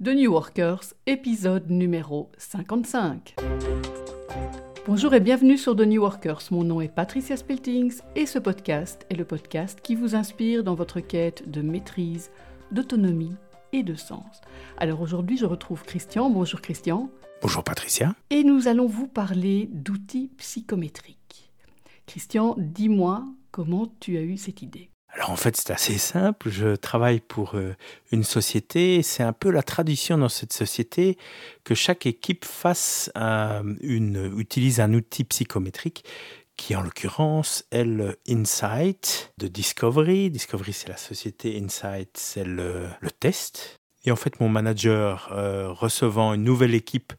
The New Workers, épisode numéro 55. Bonjour et bienvenue sur The New Workers. Mon nom est Patricia Speltings et ce podcast est le podcast qui vous inspire dans votre quête de maîtrise, d'autonomie et de sens. Alors aujourd'hui, je retrouve Christian. Bonjour Christian. Bonjour Patricia. Et nous allons vous parler d'outils psychométriques. Christian, dis-moi comment tu as eu cette idée. Alors en fait, c'est assez simple. Je travaille pour euh, une société. C'est un peu la tradition dans cette société que chaque équipe fasse une, utilise un outil psychométrique qui en l'occurrence est le Insight de Discovery. Discovery, c'est la société, Insight, c'est le, test. Et en fait, mon manager, euh, recevant une nouvelle équipe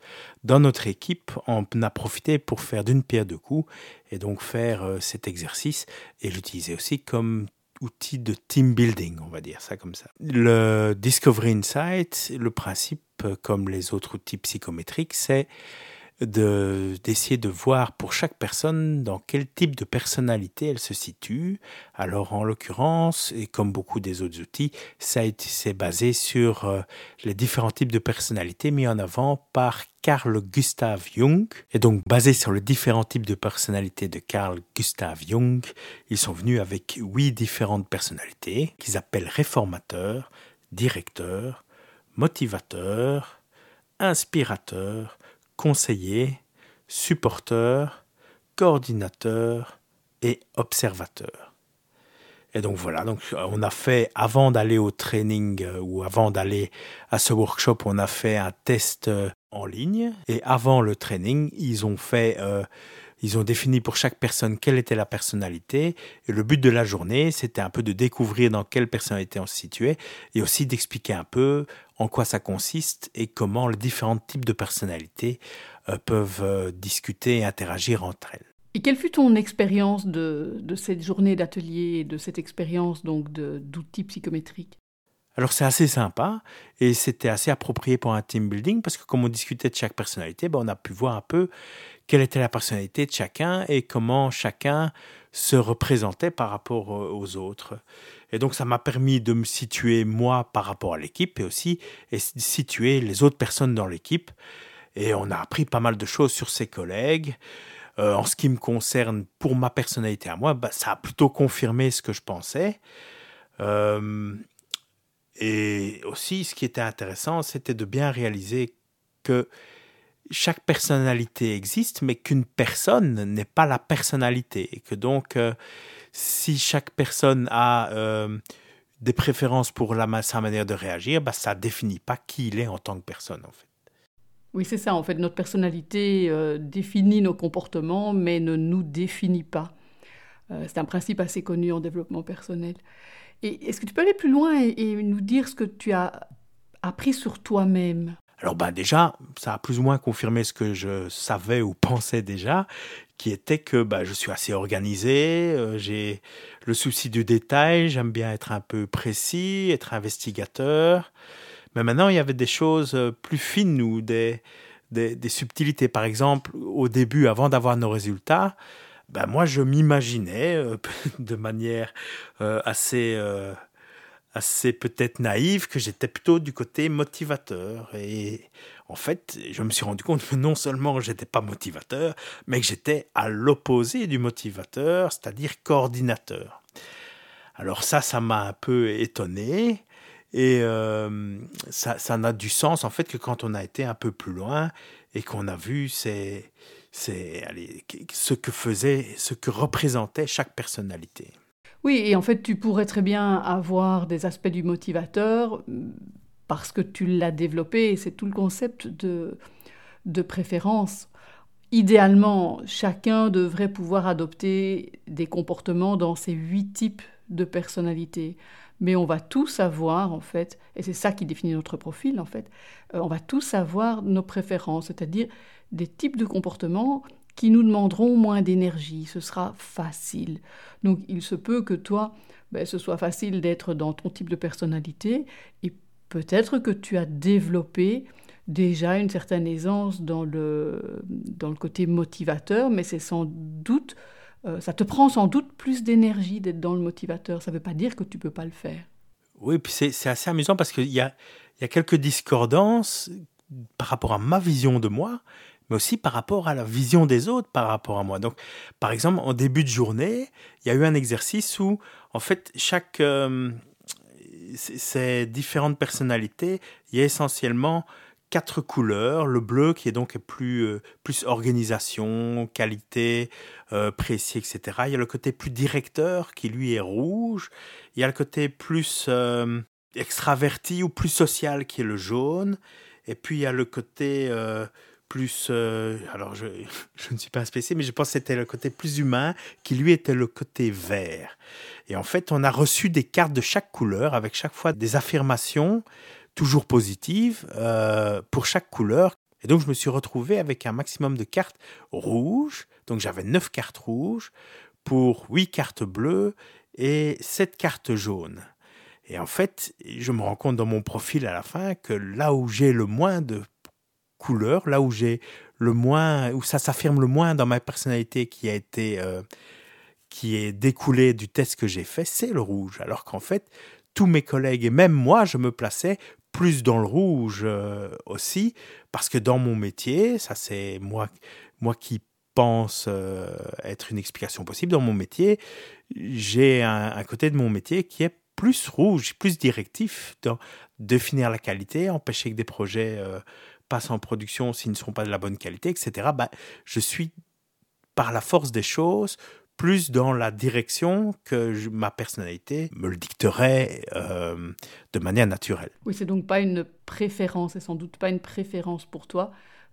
dans notre équipe, en a profité pour faire d'une pierre deux coups et donc faire euh, cet exercice et l'utiliser aussi comme outil de team building, on va dire ça comme ça. Le Discovery Insight, le principe, comme les autres outils psychométriques, c'est d'essayer de, voir pour chaque personne dans quel type de personnalité elle se situe. Alors en l'occurrence, et comme beaucoup des autres outils, ça c'est basé sur euh, les différents types de personnalités mis en avant par Carl Gustav Jung. Et donc basé sur les différents types de personnalités de Carl Gustav Jung, ils sont venus avec huit différentes personnalités qu'ils appellent réformateurs, directeurs, motivateurs, inspirateurs, conseiller, supporteur, coordinateur et observateur. Et donc voilà, donc on a fait avant d'aller au training euh, ou avant d'aller à ce workshop, on a fait un test euh, en ligne et avant le training, ils ont fait euh, ils ont défini pour chaque personne quelle était la personnalité. Et le but de la journée, c'était un peu de découvrir dans quelle personnalité on se situait et aussi d'expliquer un peu en quoi ça consiste et comment les différents types de personnalités euh, peuvent euh, discuter et interagir entre elles. Et quelle fut ton expérience de, de cette journée d'atelier, de cette expérience donc d'outils psychométriques? Alors c'est assez sympa et c'était assez approprié pour un team building parce que comme on discutait de chaque personnalité, ben on a pu voir un peu quelle était la personnalité de chacun et comment chacun se représentait par rapport aux autres. Et donc ça m'a permis de me situer moi par rapport à l'équipe et aussi et situer les autres personnes dans l'équipe. Et on a appris pas mal de choses sur ses collègues. Euh, en ce qui me concerne, pour ma personnalité à moi, bah, ça a plutôt confirmé ce que je pensais. Euh, et aussi, ce qui était intéressant, c'était de bien réaliser que chaque personnalité existe, mais qu'une personne n'est pas la personnalité. Et que donc, euh, si chaque personne a euh, des préférences pour la, sa manière de réagir, bah, ça ne définit pas qui il est en tant que personne, en fait. Oui, c'est ça. En fait, notre personnalité euh, définit nos comportements, mais ne nous définit pas. c'est un principe assez connu en développement personnel. Est-ce que tu peux aller plus loin et nous dire ce que tu as appris sur toi-même? Alors ben déjà, ça a plus ou moins confirmé ce que je savais ou pensais déjà, qui était que ben, je suis assez organisé, euh, j'ai le souci du détail, j'aime bien être un peu précis, être investigateur. Mais maintenant, il y avait des choses euh, plus fines ou des, des, subtilités. Par exemple, au début, avant d'avoir nos résultats, ben moi, je m'imaginais euh, de manière assez assez peut-être naïve que j'étais plutôt du côté motivateur. Et en fait, je me suis rendu compte que non seulement j'étais pas motivateur, mais que j'étais à l'opposé du motivateur, c'est-à-dire coordinateur. Alors ça, ça m'a un peu étonné. Et euh, ça, ça n'a du sens en fait que quand on a été un peu plus loin et qu'on a vu c'est, c'est, ce que faisait, ce que représentait chaque personnalité. Oui, et en fait, tu pourrais très bien avoir des aspects du motivateur mm, parce que tu l'as développé, c'est tout le concept de, de préférence. Idéalement, chacun devrait pouvoir adopter des comportements dans ces huit types de personnalités. Mais on va tous avoir, en fait, et c'est ça qui définit notre profil, en fait, euh, on va tous avoir nos préférences, c'est-à-dire des types de comportements qui nous demanderont moins d'énergie. Ce sera facile. Donc il se peut que toi, ben, ce soit facile d'être dans ton type de personnalité et peut-être que tu as développé déjà une certaine aisance dans le, dans le côté motivateur, mais c'est sans doute, euh, ça te prend sans doute plus d'énergie d'être dans le motivateur. Ça ne veut pas dire que tu ne peux pas le faire. Oui, c'est assez amusant parce qu'il y a, y a quelques discordances par rapport à ma vision de moi, mais aussi par rapport à la vision des autres par rapport à moi. Donc, par exemple, en début de journée, il y a eu un exercice où, en fait, chaque... Euh, ces différentes personnalités, il y a essentiellement quatre couleurs. Le bleu qui est donc plus, euh, plus organisation, qualité, euh, précis, etc. Il y a le côté plus directeur qui lui est rouge. Il y a le côté plus euh, extraverti ou plus social qui est le jaune. Et puis il y a le côté plus... alors je, je, ne suis pas spécialiste, mais je pense que c'était le côté plus humain qui lui était le côté vert. Et en fait, on a reçu des cartes de chaque couleur avec chaque fois des affirmations toujours positives euh, pour chaque couleur. Et donc, je me suis retrouvé avec un maximum de cartes rouges. Donc, j'avais 9 cartes rouges pour 8 cartes bleues et 7 cartes jaunes. Et en fait, je me rends compte dans mon profil à la fin que là où j'ai le moins de couleurs, là où j'ai le moins, où ça s'affirme le moins dans ma personnalité qui a été, euh, qui est découlé du test que j'ai fait, c'est le rouge. Alors qu'en fait, tous mes collègues et même moi, je me plaçais plus dans le rouge euh, aussi, parce que dans mon métier, ça c'est moi, moi qui pense euh, être une explication possible, dans mon métier, j'ai un, côté de mon métier qui est plus rouge, plus directif dans définir la qualité, empêcher que des projets passent en production s'ils ne sont pas de la bonne qualité, etc. Bah, je suis, par la force des choses, plus dans la direction que ma personnalité me le dicterait euh, de manière naturelle. Oui, c'est donc pas une préférence, et sans doute pas une préférence pour toi,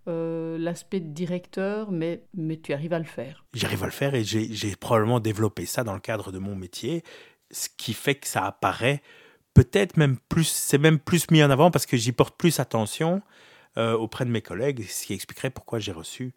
euh, l'aspect directeur, mais, mais tu arrives à le faire. J'arrive à le faire et j'ai probablement développé ça dans le cadre de mon métier, ce qui fait que ça apparaît peut-être même plus, c'est même plus mis en avant parce que j'y porte plus attention auprès de mes collègues, ce qui expliquerait pourquoi j'ai reçu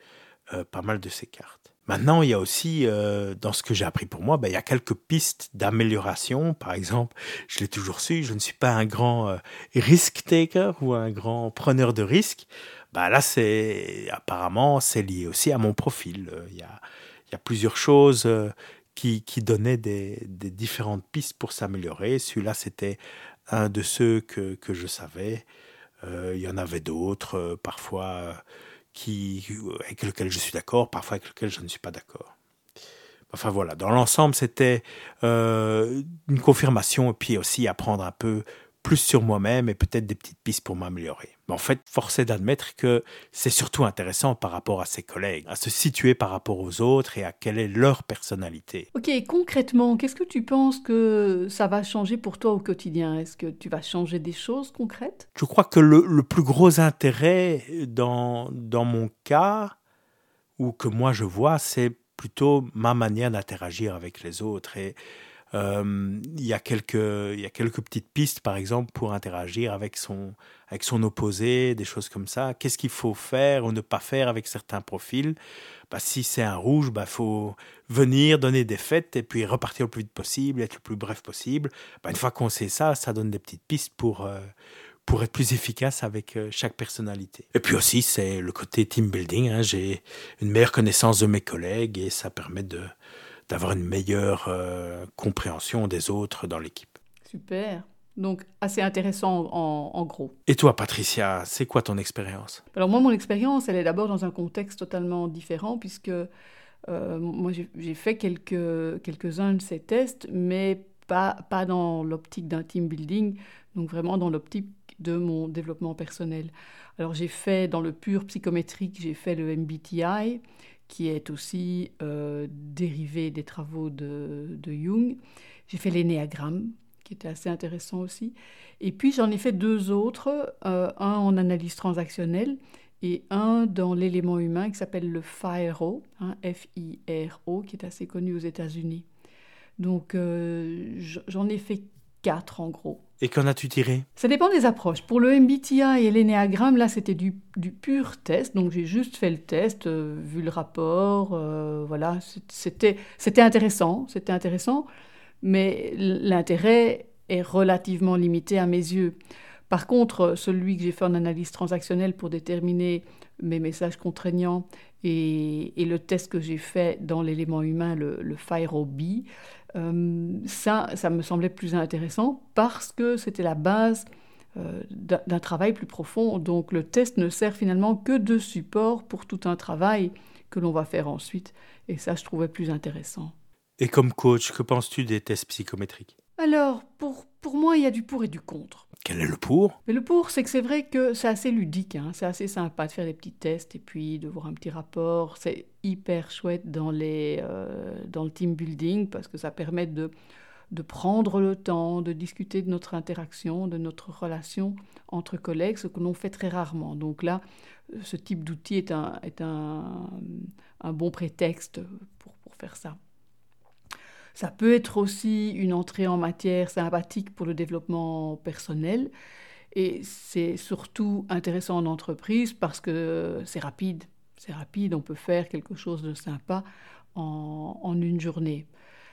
pas mal de ces cartes. Maintenant, il y a aussi, euh, dans ce que j'ai appris pour moi, ben, il y a quelques pistes d'amélioration. Par exemple, je l'ai toujours su, je ne suis pas un grand euh, risk taker ou un grand preneur de risques. Ben, là, c'est apparemment, c'est lié aussi à mon profil. Il y a, plusieurs choses euh, qui, donnaient des, différentes pistes pour s'améliorer. Celui-là, c'était un de ceux que je savais. Il y en avait d'autres, parfois qui, avec lequel je suis d'accord, parfois avec lequel je ne suis pas d'accord. Enfin voilà, dans l'ensemble, c'était euh, une confirmation et puis aussi apprendre un peu plus sur moi-même et peut-être des petites pistes pour m'améliorer. Mais en fait, force est d'admettre que c'est surtout intéressant par rapport à ses collègues, à se situer par rapport aux autres et à quelle est leur personnalité. Ok, concrètement, qu'est-ce que tu penses que ça va changer pour toi au quotidien? Est-ce que tu vas changer des choses concrètes? Je crois que le, le, plus gros intérêt dans, dans mon cas, ou que moi je vois, c'est plutôt ma manière d'interagir avec les autres. Et euh, il, y a quelques, il y a quelques petites pistes, par exemple, pour interagir avec son, avec son opposé, des choses comme ça. Qu'est-ce qu'il faut faire ou ne pas faire avec certains profils? Bah, Si c'est un rouge, il bah, faut venir, donner des fêtes et puis repartir le plus vite possible, être le plus bref possible. Bah, une fois qu'on sait ça, ça donne des petites pistes pour... Euh, pour être plus efficace avec euh, chaque personnalité. Et puis aussi, c'est le côté team building. Hein. J'ai une meilleure connaissance de mes collègues et ça permet de, d'avoir une meilleure euh, compréhension des autres dans l'équipe. Super. Donc assez intéressant en, gros. Et toi, Patricia, c'est quoi ton expérience? Alors moi, mon expérience, elle est d'abord dans un contexte totalement différent puisque euh, moi, j'ai fait quelques, quelques-uns de ces tests, mais pas, pas dans l'optique d'un team building, donc vraiment dans l'optique de mon développement personnel. Alors j'ai fait dans le pur psychométrique, j'ai fait le MBTI, qui est aussi euh, dérivé des travaux de, Jung. J'ai fait l'énéagramme, qui était assez intéressant aussi. Et puis j'en ai fait deux autres, euh, un en analyse transactionnelle et un dans l'élément humain qui s'appelle le FIRO, hein, F-I-R-O, qui est assez connu aux États-Unis. Donc euh, j'en ai fait quatre en gros. Et qu'en as-tu tiré? Ça dépend des approches. Pour le MBTI et l'énéagramme, là, c'était du, pur test. Donc, j'ai juste fait le test, euh, vu le rapport. Euh, voilà, c'était intéressant. C'était intéressant. Mais l'intérêt est relativement limité à mes yeux. Par contre, celui que j'ai fait en analyse transactionnelle pour déterminer mes messages contraignants et, le test que j'ai fait dans l'élément humain, le, le ça, ça me semblait plus intéressant parce que c'était la base d'un travail plus profond. Donc le test ne sert finalement que de support pour tout un travail que l'on va faire ensuite. Et ça, je trouvais plus intéressant. Et comme coach, que penses-tu des tests psychométriques? Alors, pour, pour moi, il y a du pour et du contre. Quel est le pour? Mais Le pour, c'est que c'est vrai que c'est assez ludique, hein. c'est assez sympa de faire des petits tests et puis de voir un petit rapport. C'est hyper chouette dans, les, euh, dans le team building parce que ça permet de, de prendre le temps, de discuter de notre interaction, de notre relation entre collègues, ce que l'on fait très rarement. Donc là, ce type d'outil est, un, est un, un bon prétexte pour, pour faire ça. Ça peut être aussi une entrée en matière sympathique pour le développement personnel. Et c'est surtout intéressant en entreprise parce que c'est rapide. C'est rapide, on peut faire quelque chose de sympa en, une journée.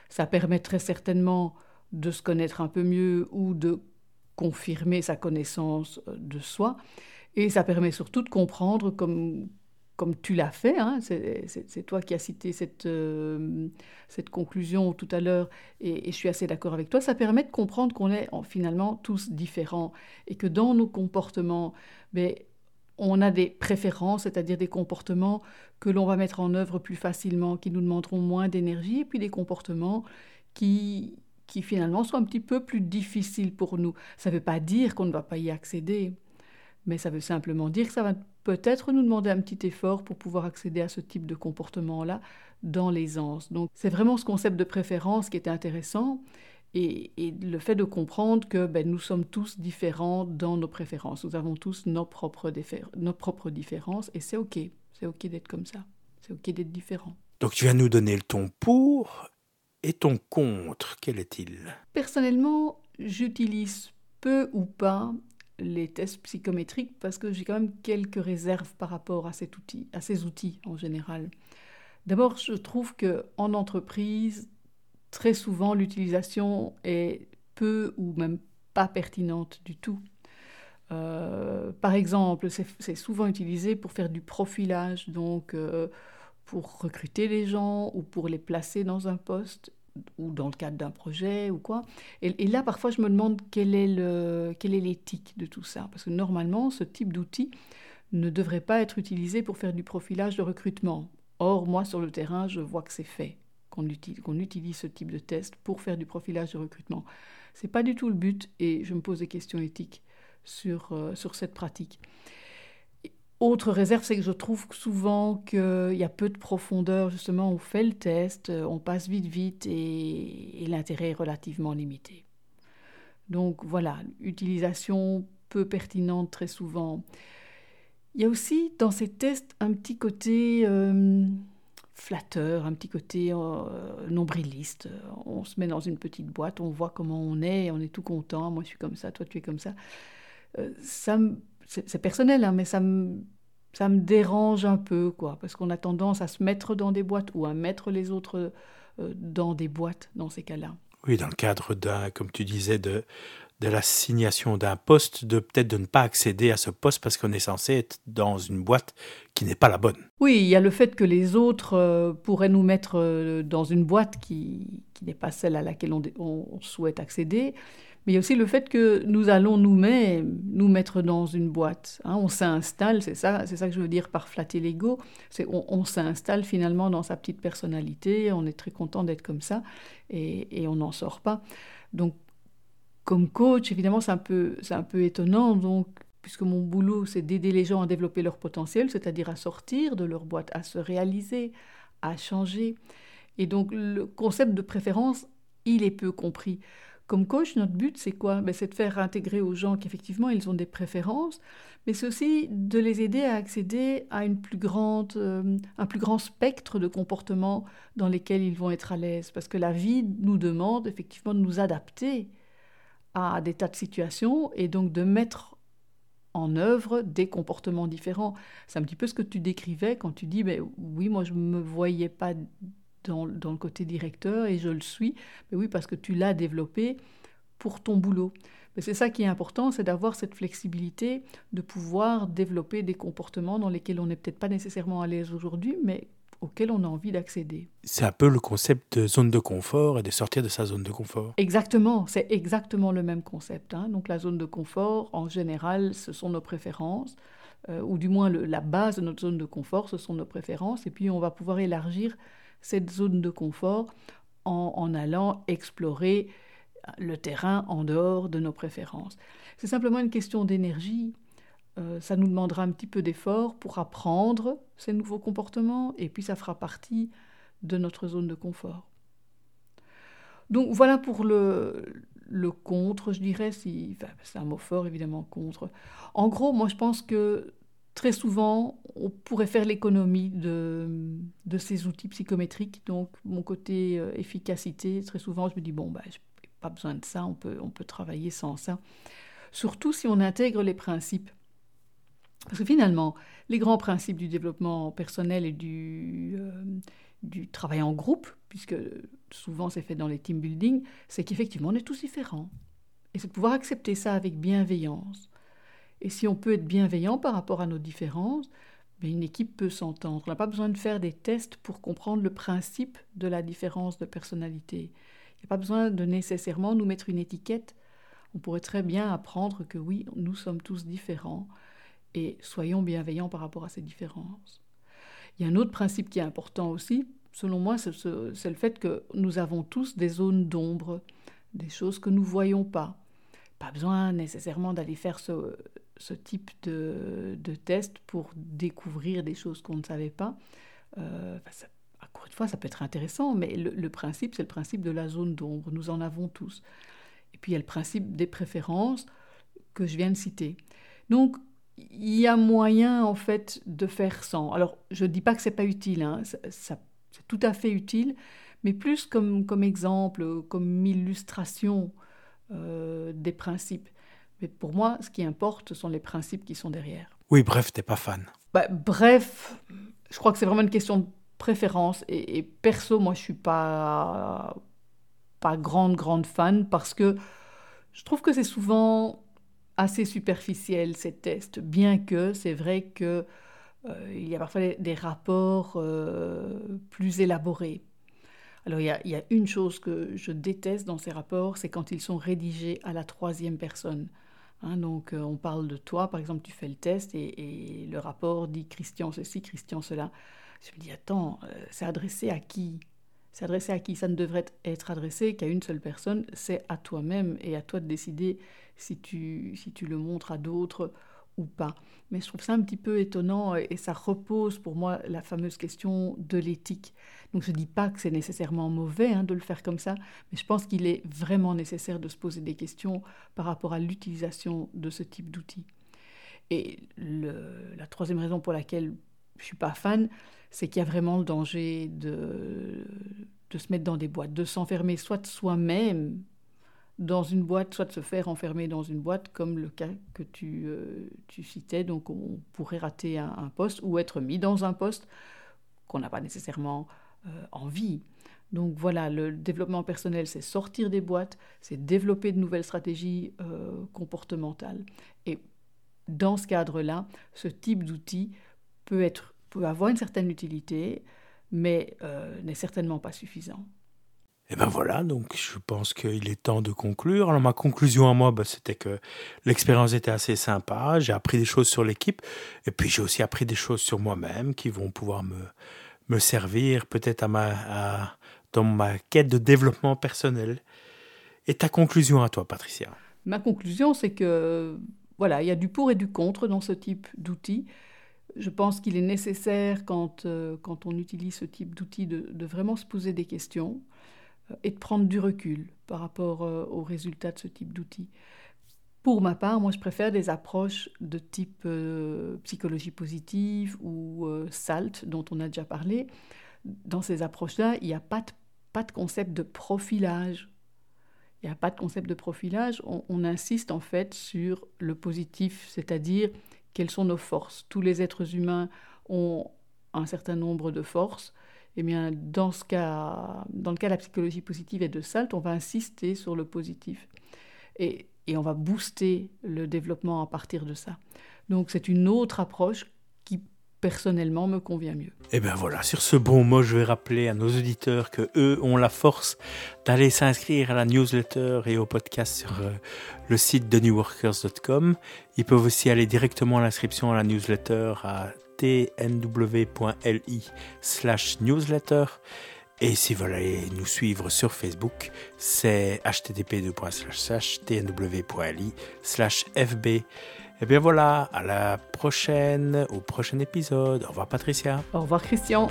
Ça permettrait certainement de se connaître un peu mieux ou de confirmer sa connaissance de soi. Et ça permet surtout de comprendre, comme, comme tu l'as fait, hein, c'est toi qui as cité cette, euh, conclusion tout à l'heure, et, je suis assez d'accord avec toi, ça permet de comprendre qu'on est finalement tous différents et que dans nos comportements, ben, on a des préférences, c'est-à-dire des comportements que l'on va mettre en œuvre plus facilement, qui nous demanderont moins d'énergie, et puis des comportements qui, qui finalement sont un petit peu plus difficiles pour nous. Ça ne veut pas dire qu'on ne va pas y accéder, mais ça veut simplement dire que ça va peut-être nous demander un petit effort pour pouvoir accéder à ce type de comportement-là dans l'aisance. Donc c'est vraiment ce concept de préférence qui est intéressant et, le fait de comprendre que ben, nous sommes tous différents dans nos préférences. Nous avons tous nos propres, nos propres différences et c'est OK. C'est OK d'être comme ça. C'est OK d'être différent. Donc tu viens nous donner le ton pour et ton contre. Quel est-il? Personnellement, j'utilise peu ou pas les tests psychométriques parce que j'ai quand même quelques réserves par rapport à, cet outil, à ces outils en général. D'abord, je trouve que en entreprise, très souvent, l'utilisation est peu ou même pas pertinente du tout. Euh, par exemple, c'est souvent utilisé pour faire du profilage, donc euh, pour recruter les gens ou pour les placer dans un poste ou dans le cadre d'un projet ou quoi. Et, là, parfois, je me demande quelle est, l'éthique de tout ça. Parce que normalement, ce type d'outil ne devrait pas être utilisé pour faire du profilage de recrutement. Or, moi, sur le terrain, je vois que c'est fait, qu'on utilise, qu'on utilise ce type de test pour faire du profilage de recrutement. Ce n'est pas du tout le but et je me pose des questions éthiques sur, euh, sur cette pratique. Autre réserve, c'est que je trouve souvent qu'il y a peu de profondeur. Justement, on fait le test, euh, on passe vite, vite et, l'intérêt est relativement limité. Donc voilà, utilisation peu pertinente très souvent. Il y a aussi dans ces tests un petit côté euh, flatteur, un petit côté euh, nombriliste. On se met dans une petite boîte, on voit comment on est, on est tout content. Moi, je suis comme ça, toi, tu es comme ça. ça me c'est personnel, hein, mais ça me, ça me dérange un peu, quoi, parce qu'on a tendance à se mettre dans des boîtes ou à mettre les autres euh, dans des boîtes dans ces cas-là. Oui, dans le cadre d'un, comme tu disais, de, de l'assignation d'un poste, de peut-être de ne pas accéder à ce poste parce qu'on est censé être dans une boîte qui n'est pas la bonne. Oui, il y a le fait que les autres euh, pourraient nous mettre euh, dans une boîte qui, qui n'est pas celle à laquelle on, souhaite accéder. Mais il y a aussi le fait que nous allons nous-mêmes nous mettre dans une boîte. Hein. on s'installe, c'est ça, c'est ça que je veux dire par flatter l'ego. C'est on, s'installe finalement dans sa petite personnalité. On est très content d'être comme ça et, et on n'en sort pas. Donc, comme coach, évidemment, c'est un peu, un peu étonnant. Donc, puisque mon boulot, c'est d'aider les gens à développer leur potentiel, c'est-à-dire à sortir de leur boîte, à se réaliser, à changer. Et donc, le concept de préférence, il est peu compris. Comme coach, notre but, c'est quoi? Ben, C'est de faire intégrer aux gens qu'effectivement, ils ont des préférences, mais c'est aussi de les aider à accéder à une plus grande, euh, un plus grand spectre de comportements dans lesquels ils vont être à l'aise. Parce que la vie nous demande effectivement de nous adapter à des tas de situations et donc de mettre en œuvre des comportements différents. C'est un petit peu ce que tu décrivais quand tu dis, ben, oui, moi je ne me voyais pas dans, le côté directeur et je le suis. Mais oui, parce que tu l'as développé pour ton boulot. Mais c'est ça qui est important, c'est d'avoir cette flexibilité, de pouvoir développer des comportements dans lesquels on n'est peut-être pas nécessairement à l'aise aujourd'hui, mais auquel on a envie d'accéder. C'est un peu le concept de zone de confort et de sortir de sa zone de confort. Exactement, c'est exactement le même concept. Hein. Donc la zone de confort, en général, ce sont nos préférences, euh, ou du moins la base de notre zone de confort, ce sont nos préférences, et puis on va pouvoir élargir cette zone de confort en, en allant explorer le terrain en dehors de nos préférences. C'est simplement une question d'énergie. Euh, ça nous demandera un petit peu d'effort pour apprendre ces nouveaux comportements et puis ça fera partie de notre zone de confort. Donc voilà pour le, contre, je dirais, c'est un mot fort évidemment, contre. En gros, moi je pense que très souvent, on pourrait faire l'économie de, ces outils psychométriques. Donc mon côté euh, efficacité, très souvent je me dis, bon, bah, je n'ai pas besoin de ça, on peut, on peut travailler sans ça. Surtout si on intègre les principes. Parce que finalement, les grands principes du développement personnel et du, euh, du travail en groupe, puisque souvent c'est fait dans les team building, c'est qu'effectivement on est tous différents. Et c'est de pouvoir accepter ça avec bienveillance. Et si on peut être bienveillant par rapport à nos différences, ben, une équipe peut s'entendre. On n'a pas besoin de faire des tests pour comprendre le principe de la différence de personnalité. Il n'y a pas besoin de nécessairement nous mettre une étiquette. On pourrait très bien apprendre que oui, nous sommes tous différents et soyons bienveillants par rapport à ces différences. Il y a un autre principe qui est important aussi, selon moi, c'est le fait que nous avons tous des zones d'ombre, des choses que nous ne voyons pas. Pas besoin nécessairement d'aller faire ce, type de, test pour découvrir des choses qu'on ne savait pas. Euh, encore une fois, ça peut être intéressant, mais le, le principe, c'est le principe de la zone d'ombre. Nous en avons tous. Et puis il y a le principe des préférences que je viens de citer. Donc il y a moyen en fait de faire sans. Alors je ne dis pas que c'est pas utile, hein. c'est tout à fait utile, mais plus comme, comme exemple, comme illustration euh, des principes. Mais pour moi, ce qui importe, ce sont les principes qui sont derrière. Oui, bref, t'es pas fan. Bah, bref, je crois que c'est vraiment une question de préférence. Et, perso, moi, je suis pas pas grande grande fan parce que je trouve que c'est souvent assez superficiel ces tests, bien que c'est vrai que euh, il y a parfois des, rapports euh, plus élaborés. Alors il y, a, il y, a, une chose que je déteste dans ces rapports, c'est quand ils sont rédigés à la troisième personne. Hein, donc euh, on parle de toi, par exemple, tu fais le test et, et, le rapport dit Christian ceci, Christian cela. Je me dis attends, c'est adressé à qui? C'est adressé à qui Ça ne devrait être adressé qu'à une seule personne, c'est à toi-même et à toi de décider si tu, si tu le montres à d'autres ou pas. Mais je trouve ça un petit peu étonnant et ça repose pour moi la fameuse question de l'éthique. Donc je ne dis pas que c'est nécessairement mauvais hein, de le faire comme ça, mais je pense qu'il est vraiment nécessaire de se poser des questions par rapport à l'utilisation de ce type d'outils. Et la troisième raison pour laquelle je suis pas fan, c'est qu'il y a vraiment le danger de, de se mettre dans des boîtes, de s'enfermer soit soi-même dans une boîte, soit de se faire enfermer dans une boîte, comme le cas que tu, euh, tu citais. Donc on pourrait rater un, poste ou être mis dans un poste qu'on n'a pas nécessairement euh, envie. Donc voilà, le développement personnel, c'est sortir des boîtes, c'est développer de nouvelles stratégies euh, comportementales. Et dans ce cadre-là, ce type d'outil peut, être, peut avoir une certaine utilité, mais n'est certainement pas suffisant. Et ben voilà, donc je pense qu'il est temps de conclure. Alors ma conclusion à moi, ben, c'était que l'expérience était assez sympa. J'ai appris des choses sur l'équipe et puis j'ai aussi appris des choses sur moi-même qui vont pouvoir me, me servir peut-être à ma, dans ma quête de développement personnel. Et ta conclusion à toi, Patricia? Ma conclusion, c'est que voilà, il y a du pour et du contre dans ce type d'outils. Je pense qu'il est nécessaire quand, euh, quand on utilise ce type d'outils de, vraiment se poser des questions et de prendre du recul par rapport euh, aux résultats de ce type d'outils. Pour ma part, moi, je préfère des approches de type euh, psychologie positive ou euh, SALT, dont on a déjà parlé. Dans ces approches-là, il n'y a pas de, pas de concept de profilage. Il n'y a pas de concept de profilage. On, on, insiste en fait sur le positif, c'est-à-dire quelles sont nos forces. Tous les êtres humains ont un certain nombre de forces eh bien, dans, ce cas, dans le cas de la psychologie positive et de SALT, on va insister sur le positif. Et, et on va booster le développement à partir de ça. Donc c'est une autre approche personnellement me convient mieux. Et bien voilà, sur ce bon mot, je vais rappeler à nos auditeurs que eux ont la force d'aller s'inscrire à la newsletter et au podcast sur euh, le site de newworkers.com. Ils peuvent aussi aller directement à l'inscription à la newsletter à tnw.li slash newsletter. Et si vous voulez nous suivre sur Facebook, c'est http://tnw.li slash fb. Et bien voilà, à la prochaine, au prochain épisode. Au revoir Patricia. Au revoir Christian.